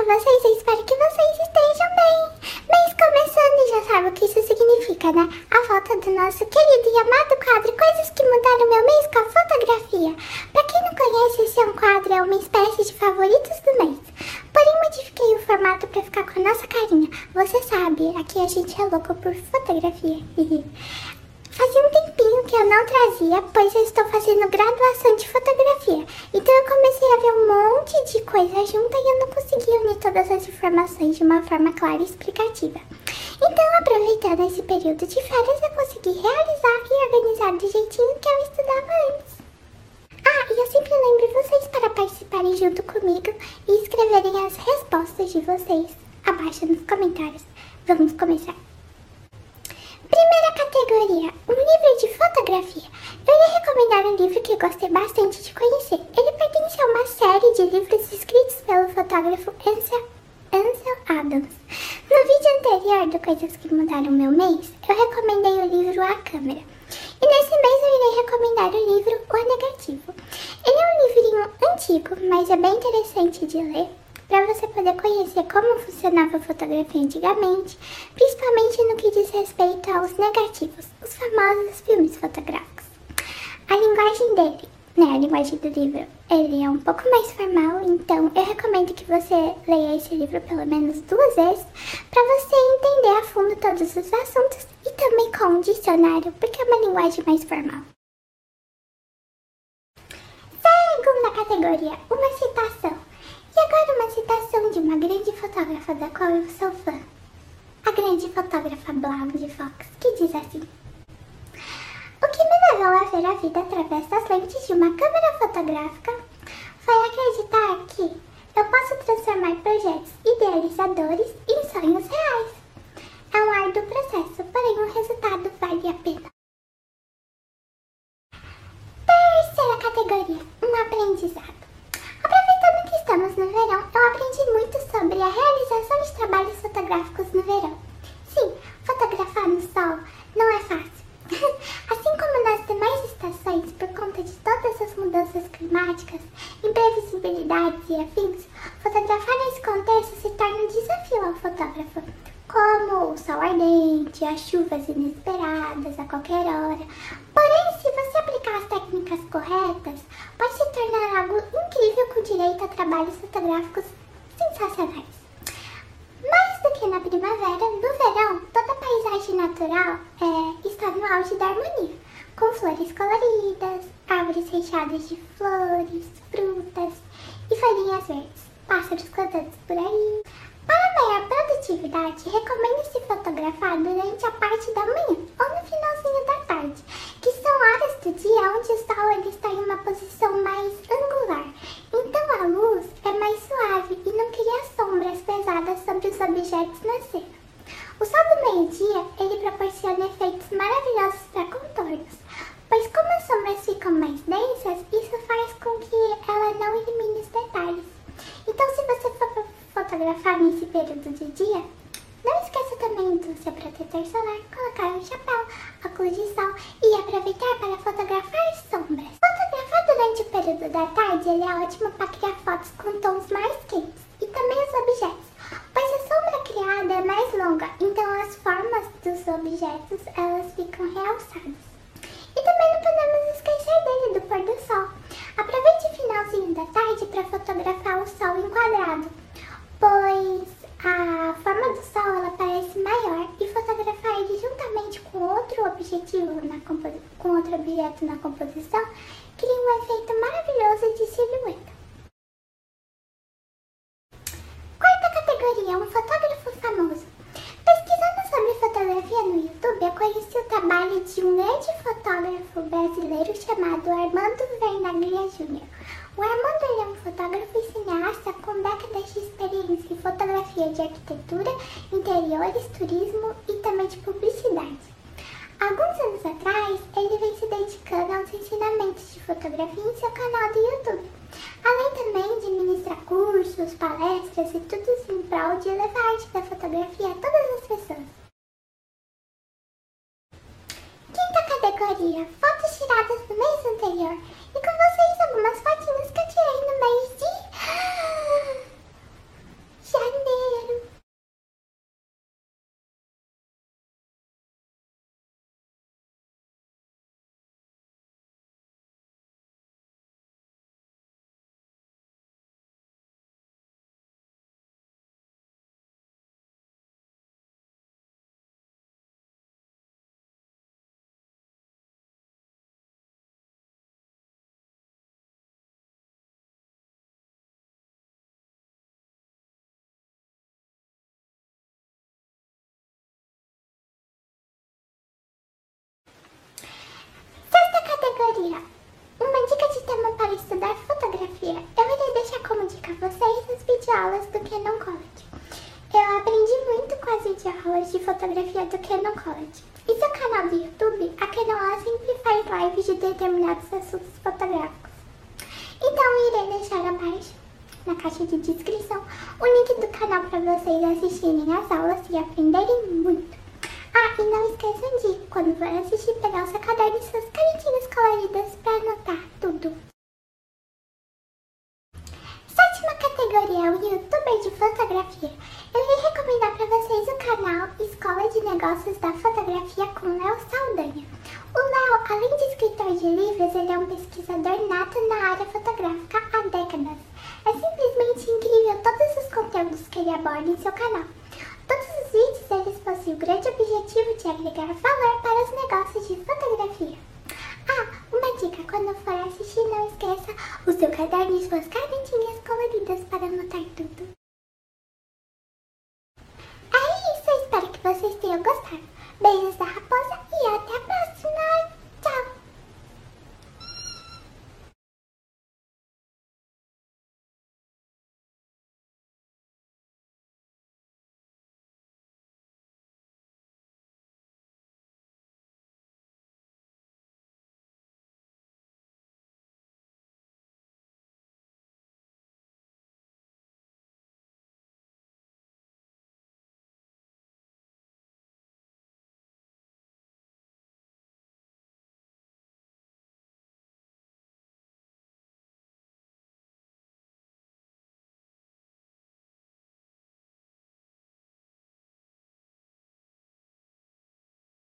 vocês? Eu espero que vocês estejam bem. Mês começando já sabe o que isso significa, né? A volta do nosso querido e amado quadro Coisas que Mudaram Meu Mês com a Fotografia. Pra quem não conhece, esse é um quadro, é uma espécie de favoritos do mês. Porém, modifiquei o formato pra ficar com a nossa carinha. Você sabe, aqui a gente é louco por fotografia. Fazia um tempinho que eu não trazia, pois eu estou fazendo graduação de fotografia. Então eu comecei a ver um monte de coisa junta e eu não conseguia unir todas as informações de uma forma clara e explicativa. Então, aproveitando esse período de férias, eu consegui realizar e organizar do jeitinho que eu estudava antes. Ah, e eu sempre lembro vocês para participarem junto comigo e escreverem as respostas de vocês abaixo nos comentários. Vamos começar. Primeira categoria, um livro de fotografia. Eu ia recomendar um livro que gostei bastante de conhecer. Ele pertence a uma série de livros escritos pelo fotógrafo Ansel, Ansel Adams. No vídeo anterior do Coisas que Mudaram Meu Mês, eu recomendei o livro A Câmera. E nesse mês eu irei recomendar o livro O Negativo. Ele é um livrinho antigo, mas é bem interessante de ler para você poder conhecer como funcionava a fotografia antigamente, principalmente no que diz respeito aos negativos, os famosos filmes fotográficos. A linguagem dele, né, a linguagem do livro, ele é um pouco mais formal, então eu recomendo que você leia esse livro pelo menos duas vezes para você entender a fundo todos os assuntos e também com um dicionário, porque é uma linguagem mais formal. Segunda categoria, uma citação. Citação de uma grande fotógrafa da qual eu sou fã. A grande fotógrafa Blonde Fox, que diz assim. O que me levou a ver a vida através das lentes de uma câmera fotográfica foi acreditar que eu posso transformar projetos idealizadores em sonhos reais. É um árduo processo, porém o resultado vale a pena. Terceira categoria, um aprendizado. Aproveitando que estamos no verão, eu aprendi muito a realização de trabalhos fotográficos no verão. Sim, fotografar no sol não é fácil. assim como nas demais estações, por conta de todas as mudanças climáticas, imprevisibilidades e afins, fotografar nesse contexto se torna um desafio ao fotógrafo como o sol ardente, as chuvas inesperadas a qualquer hora. Porém, se você aplicar as técnicas corretas, pode se tornar algo incrível com direito a trabalhos fotográficos sensacionais. Mais do que na primavera, no verão, toda a paisagem natural é, está no auge da harmonia, com flores coloridas, árvores recheadas de flores, frutas e folhinhas verdes, pássaros cantando por aí. Para maior produtividade, recomenda se fotografar durante a parte da manhã ou no finalzinho da tarde, que são horas do dia onde o sol ele está em uma posição mais angular. Então a luz é mais suave e não cria sombras pesadas sobre os objetos na cena. O sol do meio-dia ele proporciona efeitos maravilhosos para contornos, pois como as sombras ficam mais densas, isso faz com que ela não elimine os detalhes. Então se você for fotografar nesse período de dia, não esqueça também do seu protetor solar, colocar um chapéu, óculos de sol e aproveitar para fotografar sombras. Fotografar durante o período da tarde ele é ótimo para criar fotos com tons mais quentes e também os objetos, pois a sombra criada é mais longa, então as formas dos objetos elas ficam realçadas. E também não podemos esquecer dele do pôr do sol. Aproveite o finalzinho da tarde para fotografar o sol enquadrado pois a forma do Sol ela parece maior e fotografar ele juntamente com outro objetivo na com outro objeto na composição cria um efeito maravilhoso de silhueta. Quarta categoria, um fotógrafo famoso. Pesquisando sobre fotografia no YouTube, eu conheci o trabalho de um grande fotógrafo brasileiro chamado Armando Vernaglia Jr. O Armando é um fotógrafo e cineasta com décadas de experiência em fotografia de arquitetura, interiores, turismo e também de publicidade. Alguns anos atrás, ele vem se dedicando aos ensinamentos de fotografia em seu canal do YouTube, além também de ministrar cursos, palestras e tudo isso em prol de elevar a arte da fotografia a todas as pessoas. Quinta categoria: categoria. Uma dica de tema para estudar fotografia. Eu irei deixar como dica vocês as videoaulas do Canon College. Eu aprendi muito com as videoaulas de fotografia do Canon College. E seu canal do YouTube, a Canoa sempre faz lives de determinados assuntos fotográficos. Então irei deixar abaixo, na caixa de descrição, o link do canal para vocês assistirem as aulas e aprenderem muito. Ah, e não esqueçam de, quando for assistir, pegar o seu caderno e suas canetinhas coloridas para anotar tudo. Sétima categoria, o youtuber de fotografia. Eu irei recomendar para vocês o canal Escola de Negócios da Fotografia com Léo Saldanha. O Léo, além de escritor de livros, ele é um pesquisador nato na área fotográfica há décadas. É simplesmente incrível todos os conteúdos que ele aborda em seu canal. Todos eles possuem o grande objetivo de agregar valor para os negócios de fotografia. Ah, uma dica, quando for assistir não esqueça o seu caderno e suas canetinhas coloridas para anotar tudo.